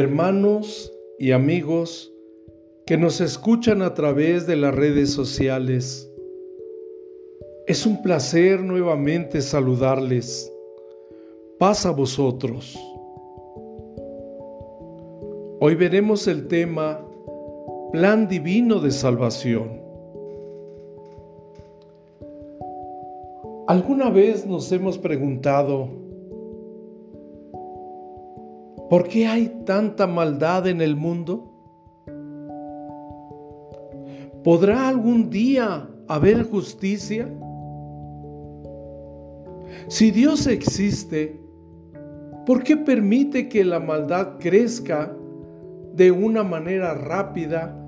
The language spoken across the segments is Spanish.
hermanos y amigos que nos escuchan a través de las redes sociales. Es un placer nuevamente saludarles. Paz a vosotros. Hoy veremos el tema Plan Divino de Salvación. ¿Alguna vez nos hemos preguntado, ¿Por qué hay tanta maldad en el mundo? ¿Podrá algún día haber justicia? Si Dios existe, ¿por qué permite que la maldad crezca de una manera rápida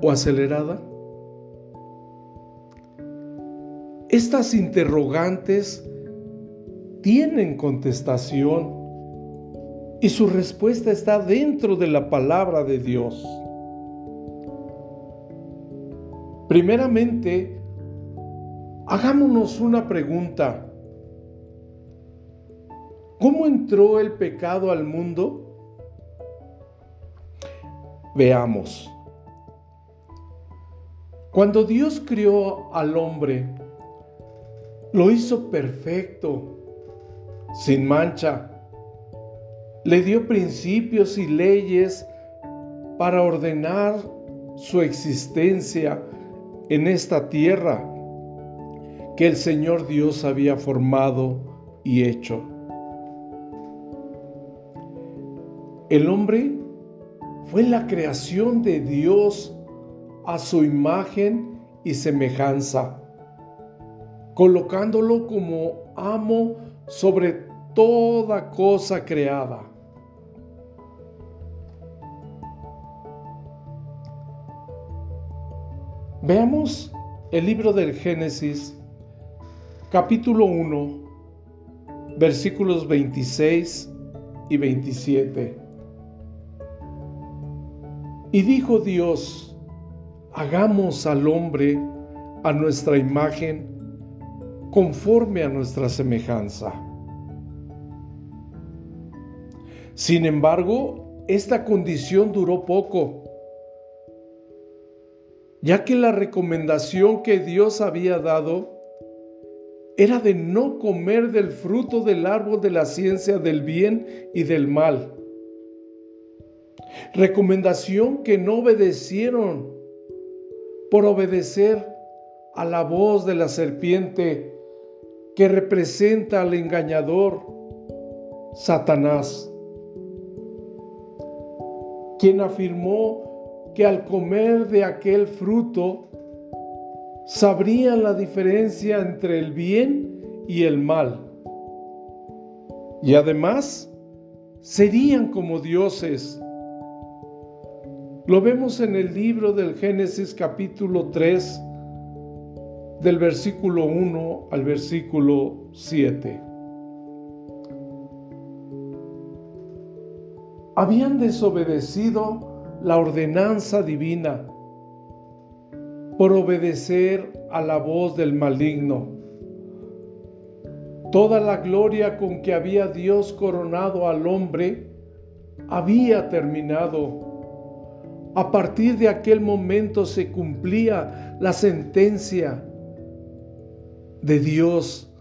o acelerada? Estas interrogantes tienen contestación y su respuesta está dentro de la palabra de Dios. Primeramente, hagámonos una pregunta. ¿Cómo entró el pecado al mundo? Veamos. Cuando Dios crió al hombre, lo hizo perfecto, sin mancha, le dio principios y leyes para ordenar su existencia en esta tierra que el Señor Dios había formado y hecho. El hombre fue la creación de Dios a su imagen y semejanza, colocándolo como amo sobre toda cosa creada. Veamos el libro del Génesis, capítulo 1, versículos 26 y 27. Y dijo Dios, hagamos al hombre a nuestra imagen, conforme a nuestra semejanza. Sin embargo, esta condición duró poco ya que la recomendación que Dios había dado era de no comer del fruto del árbol de la ciencia del bien y del mal. Recomendación que no obedecieron por obedecer a la voz de la serpiente que representa al engañador, Satanás, quien afirmó que al comer de aquel fruto sabrían la diferencia entre el bien y el mal. Y además serían como dioses. Lo vemos en el libro del Génesis capítulo 3, del versículo 1 al versículo 7. Habían desobedecido la ordenanza divina por obedecer a la voz del maligno. Toda la gloria con que había Dios coronado al hombre había terminado. A partir de aquel momento se cumplía la sentencia de Dios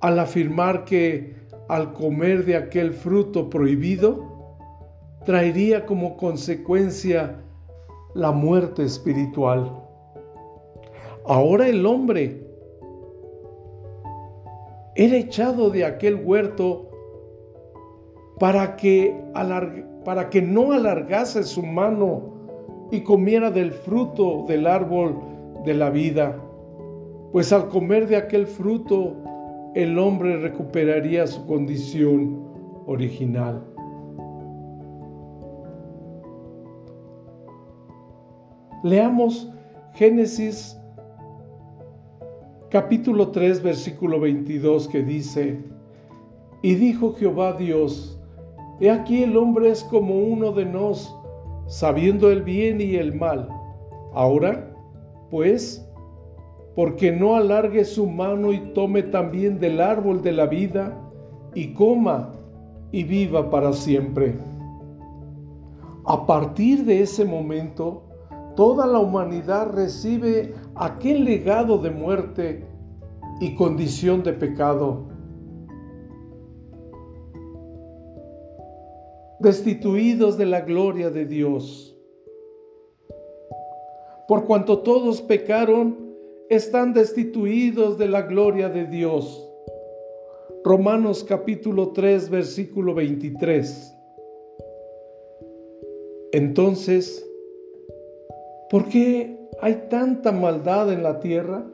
al afirmar que al comer de aquel fruto prohibido, traería como consecuencia la muerte espiritual. Ahora el hombre era echado de aquel huerto para que, para que no alargase su mano y comiera del fruto del árbol de la vida, pues al comer de aquel fruto el hombre recuperaría su condición original. Leamos Génesis capítulo 3 versículo 22 que dice, y dijo Jehová Dios, he aquí el hombre es como uno de nos, sabiendo el bien y el mal. Ahora, pues, porque no alargue su mano y tome también del árbol de la vida y coma y viva para siempre. A partir de ese momento, toda la humanidad recibe aquel legado de muerte y condición de pecado. Destituidos de la gloria de Dios. Por cuanto todos pecaron, están destituidos de la gloria de Dios. Romanos capítulo 3, versículo 23. Entonces, ¿por qué hay tanta maldad en la tierra?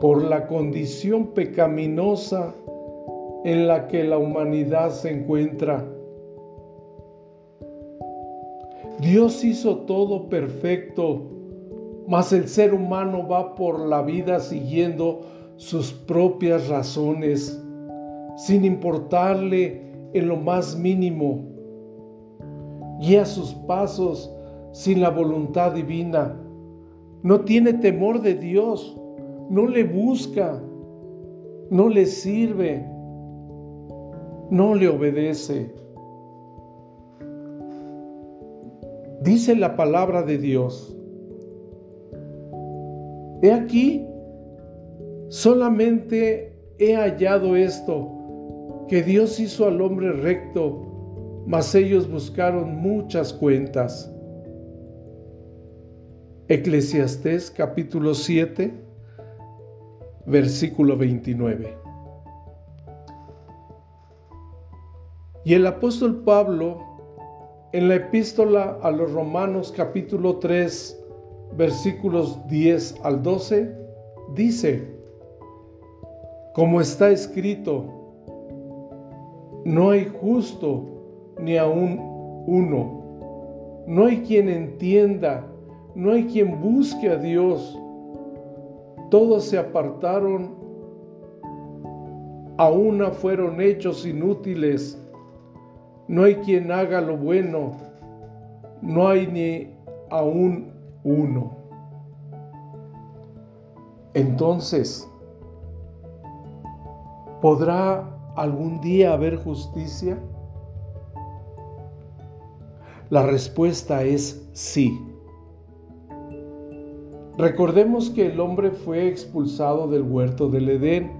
Por la condición pecaminosa en la que la humanidad se encuentra. Dios hizo todo perfecto, mas el ser humano va por la vida siguiendo sus propias razones, sin importarle en lo más mínimo. Guía sus pasos sin la voluntad divina. No tiene temor de Dios, no le busca, no le sirve, no le obedece. Dice la palabra de Dios. He aquí, solamente he hallado esto que Dios hizo al hombre recto, mas ellos buscaron muchas cuentas. Eclesiastés capítulo 7, versículo 29. Y el apóstol Pablo, en la epístola a los Romanos capítulo 3, versículos 10 al 12, dice, como está escrito, no hay justo ni aún uno. No hay quien entienda, no hay quien busque a Dios. Todos se apartaron, a una fueron hechos inútiles. No hay quien haga lo bueno, no hay ni aún uno. Entonces, ¿podrá algún día haber justicia? La respuesta es sí. Recordemos que el hombre fue expulsado del huerto del Edén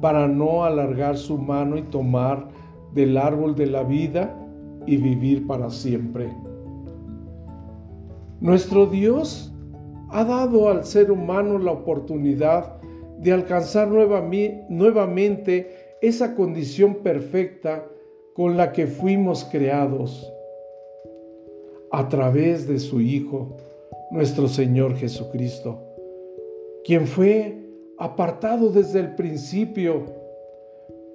para no alargar su mano y tomar del árbol de la vida y vivir para siempre. Nuestro Dios ha dado al ser humano la oportunidad de alcanzar nuevamente esa condición perfecta con la que fuimos creados a través de su Hijo, nuestro Señor Jesucristo, quien fue apartado desde el principio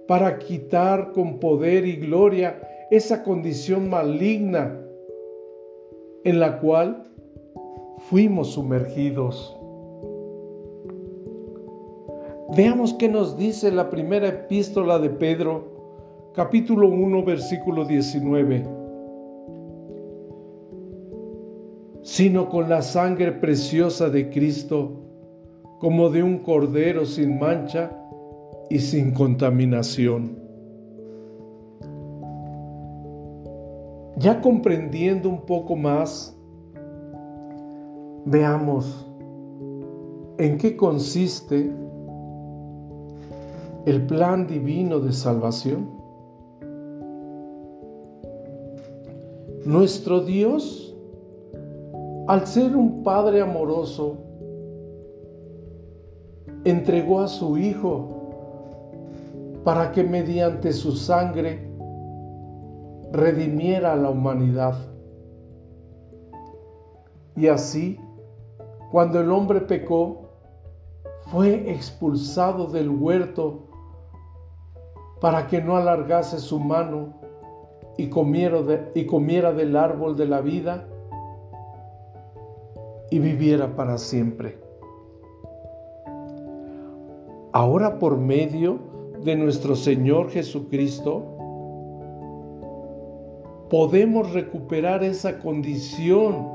para quitar con poder y gloria esa condición maligna en la cual fuimos sumergidos. Veamos qué nos dice la primera epístola de Pedro, capítulo 1, versículo 19. Sino con la sangre preciosa de Cristo, como de un cordero sin mancha y sin contaminación. Ya comprendiendo un poco más, veamos en qué consiste el plan divino de salvación. Nuestro Dios, al ser un Padre amoroso, entregó a su Hijo para que mediante su sangre redimiera a la humanidad. Y así, cuando el hombre pecó, fue expulsado del huerto para que no alargase su mano y comiera, y comiera del árbol de la vida y viviera para siempre. Ahora por medio de nuestro Señor Jesucristo, podemos recuperar esa condición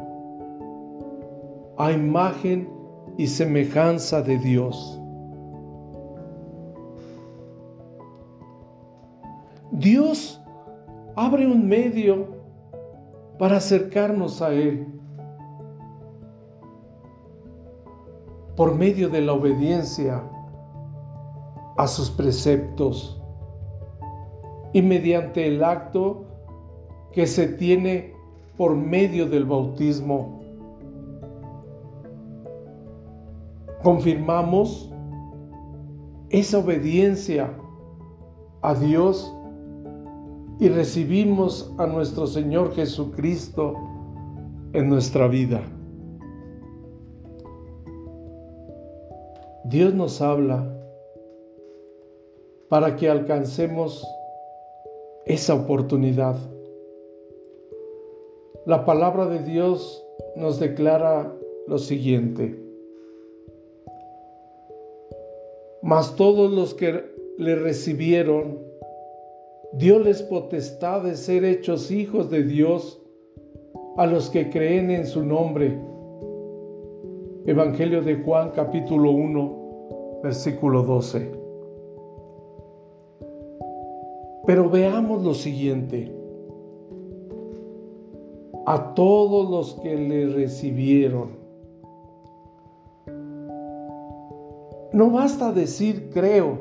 a imagen y semejanza de Dios. Dios abre un medio para acercarnos a Él. Por medio de la obediencia a sus preceptos y mediante el acto que se tiene por medio del bautismo. Confirmamos esa obediencia a Dios y recibimos a nuestro Señor Jesucristo en nuestra vida. Dios nos habla para que alcancemos esa oportunidad. La palabra de Dios nos declara lo siguiente. Mas todos los que le recibieron, les potestad de ser hechos hijos de Dios a los que creen en su nombre. Evangelio de Juan capítulo 1, versículo 12. Pero veamos lo siguiente. A todos los que le recibieron. No basta decir creo.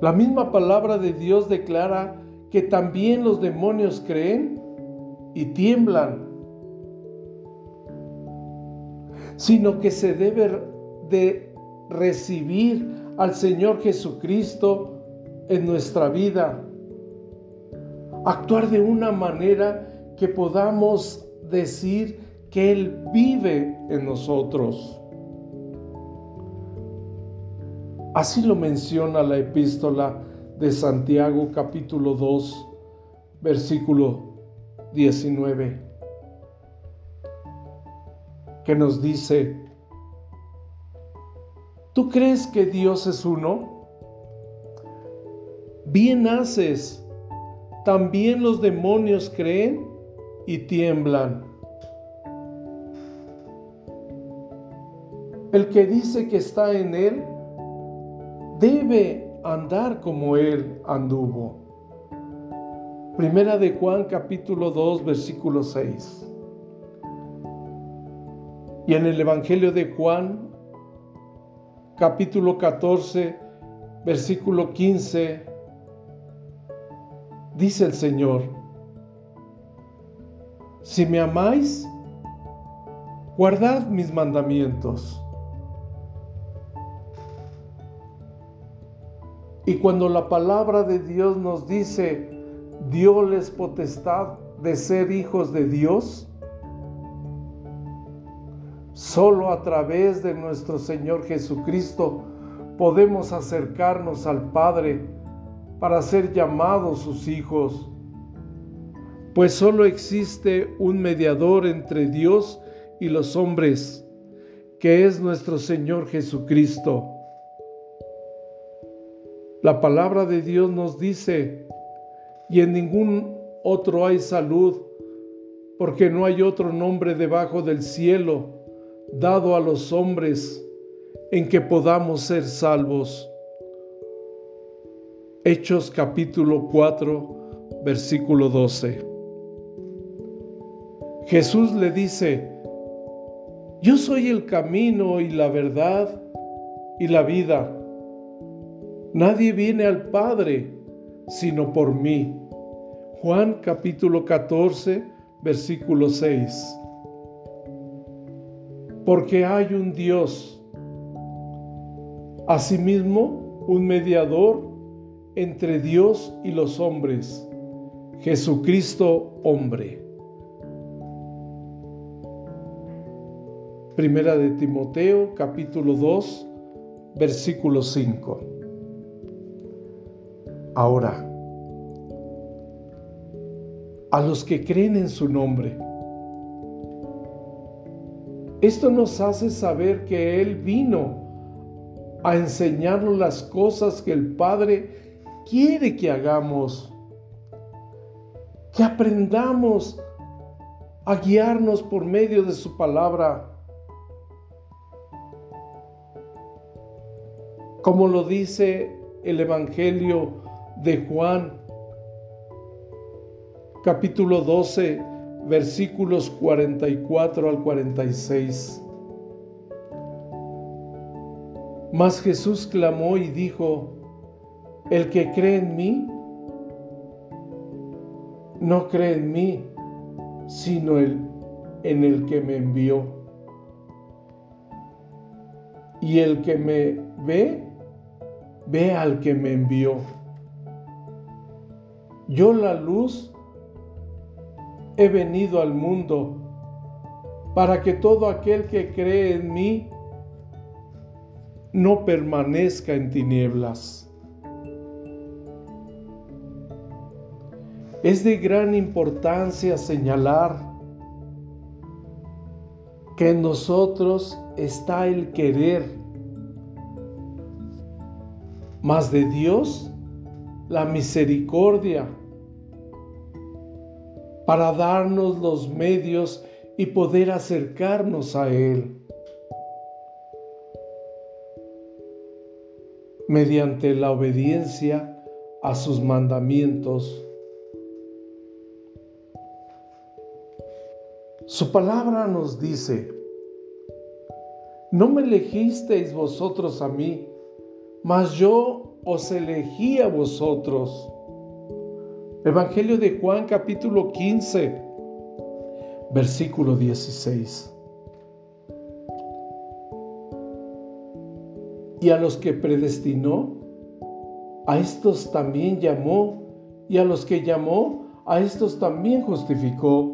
La misma palabra de Dios declara que también los demonios creen y tiemblan, sino que se debe de recibir al Señor Jesucristo en nuestra vida. Actuar de una manera que podamos decir que Él vive en nosotros. Así lo menciona la epístola de Santiago capítulo 2, versículo 19, que nos dice, ¿Tú crees que Dios es uno? Bien haces. También los demonios creen y tiemblan. El que dice que está en Él debe andar como Él anduvo. Primera de Juan capítulo 2 versículo 6. Y en el Evangelio de Juan capítulo 14, versículo 15, dice el Señor, si me amáis, guardad mis mandamientos. Y cuando la palabra de Dios nos dice, les potestad de ser hijos de Dios, Solo a través de nuestro Señor Jesucristo podemos acercarnos al Padre para ser llamados sus hijos, pues solo existe un mediador entre Dios y los hombres, que es nuestro Señor Jesucristo. La palabra de Dios nos dice, y en ningún otro hay salud, porque no hay otro nombre debajo del cielo dado a los hombres en que podamos ser salvos. Hechos capítulo 4, versículo 12. Jesús le dice, yo soy el camino y la verdad y la vida. Nadie viene al Padre sino por mí. Juan capítulo 14, versículo 6 porque hay un Dios, asimismo un mediador entre Dios y los hombres, Jesucristo hombre. Primera de Timoteo capítulo 2 versículo 5. Ahora, a los que creen en su nombre, esto nos hace saber que Él vino a enseñarnos las cosas que el Padre quiere que hagamos, que aprendamos a guiarnos por medio de su palabra. Como lo dice el Evangelio de Juan, capítulo 12, versículos 44 al 46. Mas Jesús clamó y dijo, el que cree en mí, no cree en mí, sino en el que me envió. Y el que me ve, ve al que me envió. Yo la luz he venido al mundo para que todo aquel que cree en mí no permanezca en tinieblas. Es de gran importancia señalar que en nosotros está el querer, más de Dios la misericordia para darnos los medios y poder acercarnos a Él. mediante la obediencia a sus mandamientos. Su palabra nos dice, no me elegisteis vosotros a mí, mas yo os elegí a vosotros. Evangelio de Juan capítulo 15, versículo 16. Y a los que predestinó, a estos también llamó, y a los que llamó, a estos también justificó,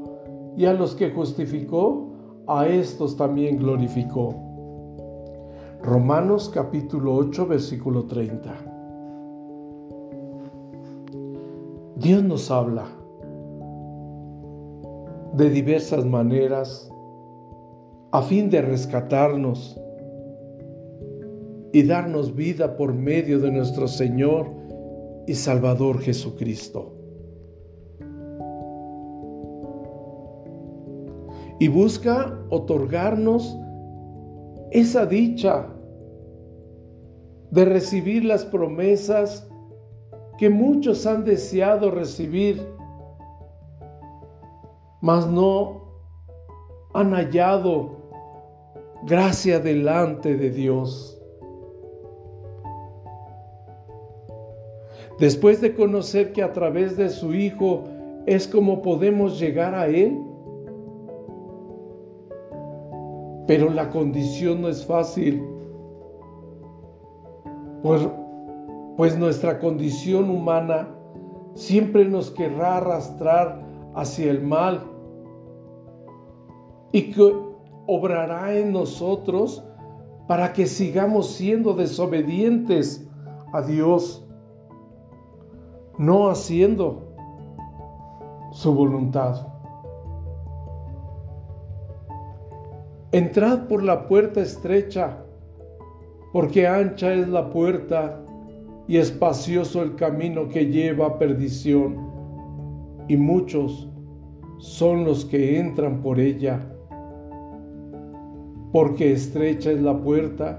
y a los que justificó, a estos también glorificó. Romanos capítulo 8, versículo 30. Dios nos habla de diversas maneras a fin de rescatarnos y darnos vida por medio de nuestro Señor y Salvador Jesucristo. Y busca otorgarnos esa dicha de recibir las promesas que muchos han deseado recibir, mas no han hallado gracia delante de Dios. Después de conocer que a través de su Hijo es como podemos llegar a Él. Pero la condición no es fácil, pues nuestra condición humana siempre nos querrá arrastrar hacia el mal y que obrará en nosotros para que sigamos siendo desobedientes a Dios no haciendo su voluntad. Entrad por la puerta estrecha, porque ancha es la puerta y espacioso el camino que lleva a perdición, y muchos son los que entran por ella, porque estrecha es la puerta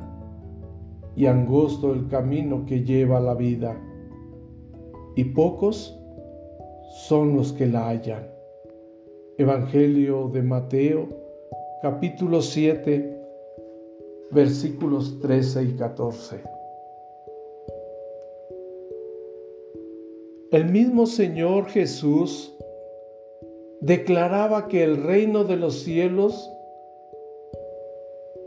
y angosto el camino que lleva a la vida y pocos son los que la hallan. Evangelio de Mateo, capítulo 7, versículos 13 y 14. El mismo Señor Jesús declaraba que el reino de los cielos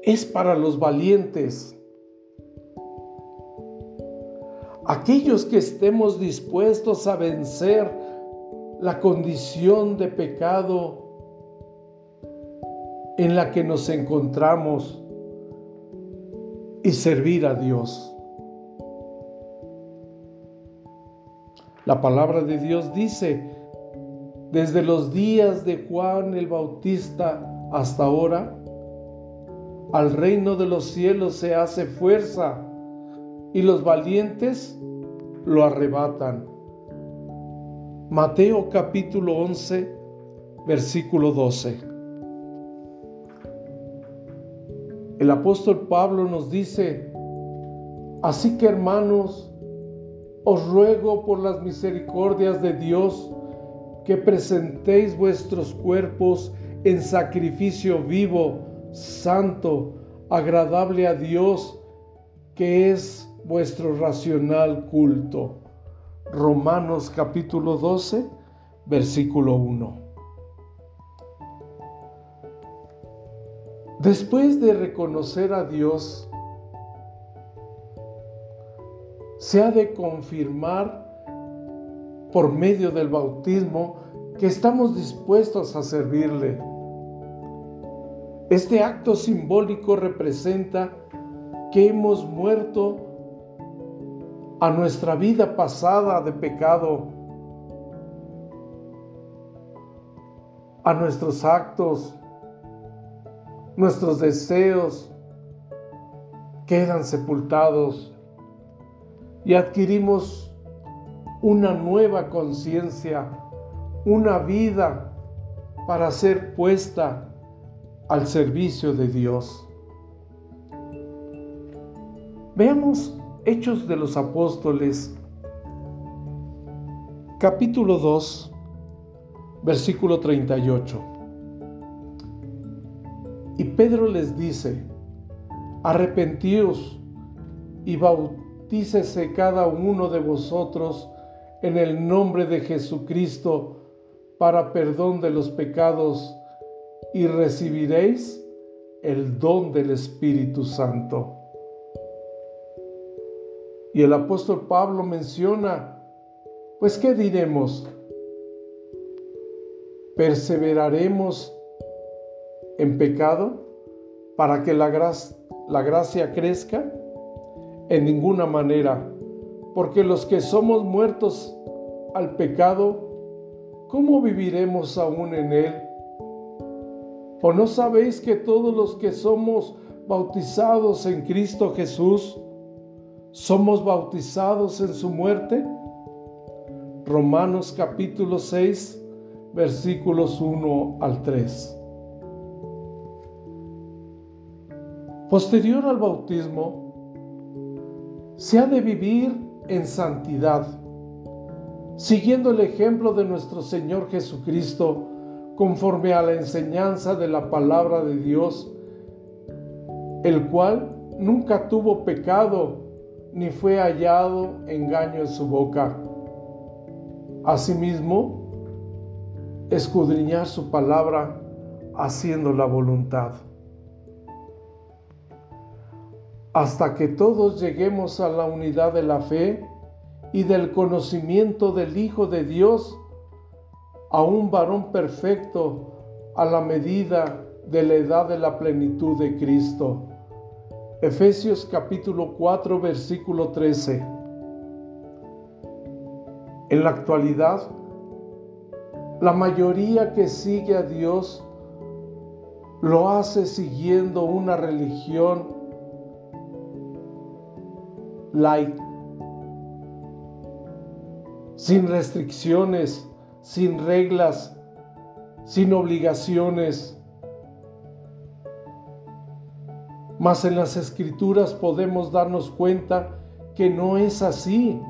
es para los valientes, aquellos que estemos dispuestos a vencer la condición de pecado en la que nos encontramos y servir a Dios. La palabra de Dios dice, desde los días de Juan el Bautista hasta ahora, al reino de los cielos se hace fuerza y los valientes lo arrebatan. Mateo capítulo 11, versículo 12. El apóstol Pablo nos dice, así que hermanos, os ruego por las misericordias de Dios que presentéis vuestros cuerpos en sacrificio vivo, santo, agradable a Dios, que es vuestro racional culto. Romanos capítulo 12, versículo 1. Después de reconocer a Dios, se ha de confirmar por medio del bautismo que estamos dispuestos a servirle. Este acto simbólico representa que hemos muerto a nuestra vida pasada de pecado, a nuestros actos, nuestros deseos quedan sepultados y adquirimos una nueva conciencia, una vida para ser puesta al servicio de Dios. Veamos Hechos de los Apóstoles, capítulo 2, versículo 38. Y Pedro les dice, arrepentíos y bautíos dícese cada uno de vosotros en el nombre de Jesucristo para perdón de los pecados y recibiréis el don del Espíritu Santo. Y el apóstol Pablo menciona, pues ¿qué diremos? ¿Perseveraremos en pecado para que la, la gracia crezca? En ninguna manera, porque los que somos muertos al pecado, ¿cómo viviremos aún en él? ¿O no sabéis que todos los que somos bautizados en Cristo Jesús, somos bautizados en su muerte? Romanos capítulo 6, versículos 1 al 3. Posterior al bautismo, se ha de vivir en santidad, siguiendo el ejemplo de nuestro Señor Jesucristo, conforme a la enseñanza de la palabra de Dios, el cual nunca tuvo pecado, ni fue hallado engaño en su boca. Asimismo, escudriñar su palabra haciendo la voluntad hasta que todos lleguemos a la unidad de la fe y del conocimiento del Hijo de Dios, a un varón perfecto a la medida de la edad de la plenitud de Cristo. Efesios capítulo 4 versículo 13. En la actualidad, la mayoría que sigue a Dios lo hace siguiendo una religión light, sin restricciones, sin reglas, sin obligaciones. Mas en las escrituras podemos darnos cuenta que no es así.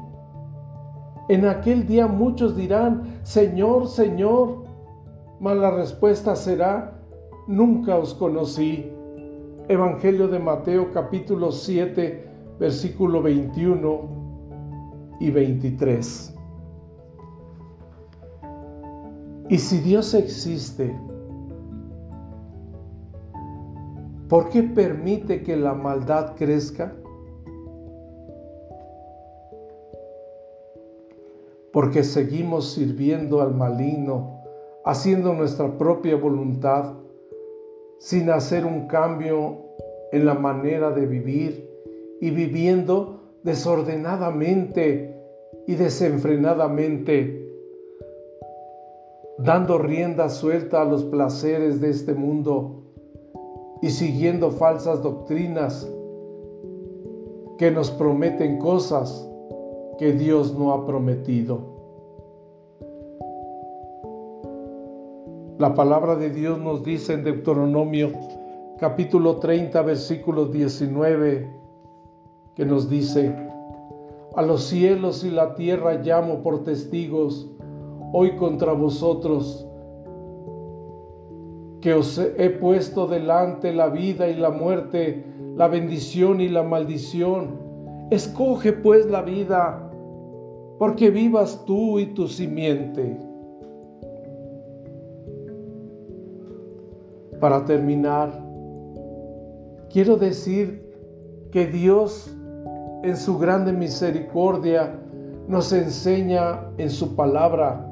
En aquel día muchos dirán, Señor, Señor, mas la respuesta será, nunca os conocí. Evangelio de Mateo capítulo 7 versículo 21 y 23. Y si Dios existe, ¿por qué permite que la maldad crezca? Porque seguimos sirviendo al maligno, haciendo nuestra propia voluntad, sin hacer un cambio en la manera de vivir y viviendo desordenadamente y desenfrenadamente, dando rienda suelta a los placeres de este mundo y siguiendo falsas doctrinas que nos prometen cosas que Dios no ha prometido. La palabra de Dios nos dice en Deuteronomio capítulo 30 versículos 19 que nos dice, A los cielos y la tierra llamo por testigos hoy contra vosotros, que os he puesto delante la vida y la muerte, la bendición y la maldición. Escoge pues la vida, porque vivas tú y tu simiente. Para terminar, quiero decir que Dios en su grande misericordia nos enseña en su palabra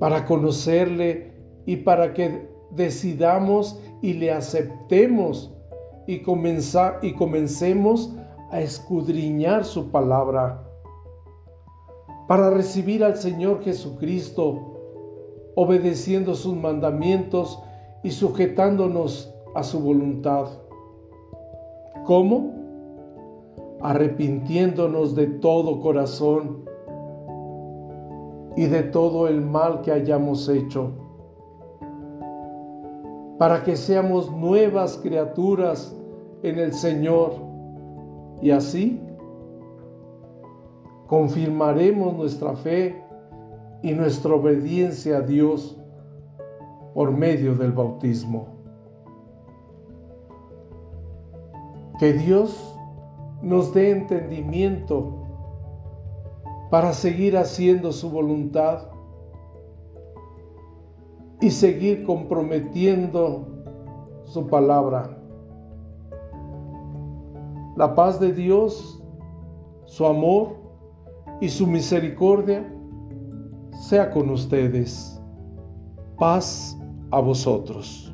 para conocerle y para que decidamos y le aceptemos y, y comencemos a escudriñar su palabra para recibir al Señor Jesucristo, obedeciendo sus mandamientos y sujetándonos a su voluntad. ¿Cómo? Arrepintiéndonos de todo corazón y de todo el mal que hayamos hecho, para que seamos nuevas criaturas en el Señor y así confirmaremos nuestra fe y nuestra obediencia a Dios por medio del bautismo. Que Dios nos dé entendimiento para seguir haciendo su voluntad y seguir comprometiendo su palabra. La paz de Dios, su amor y su misericordia sea con ustedes. Paz a vosotros.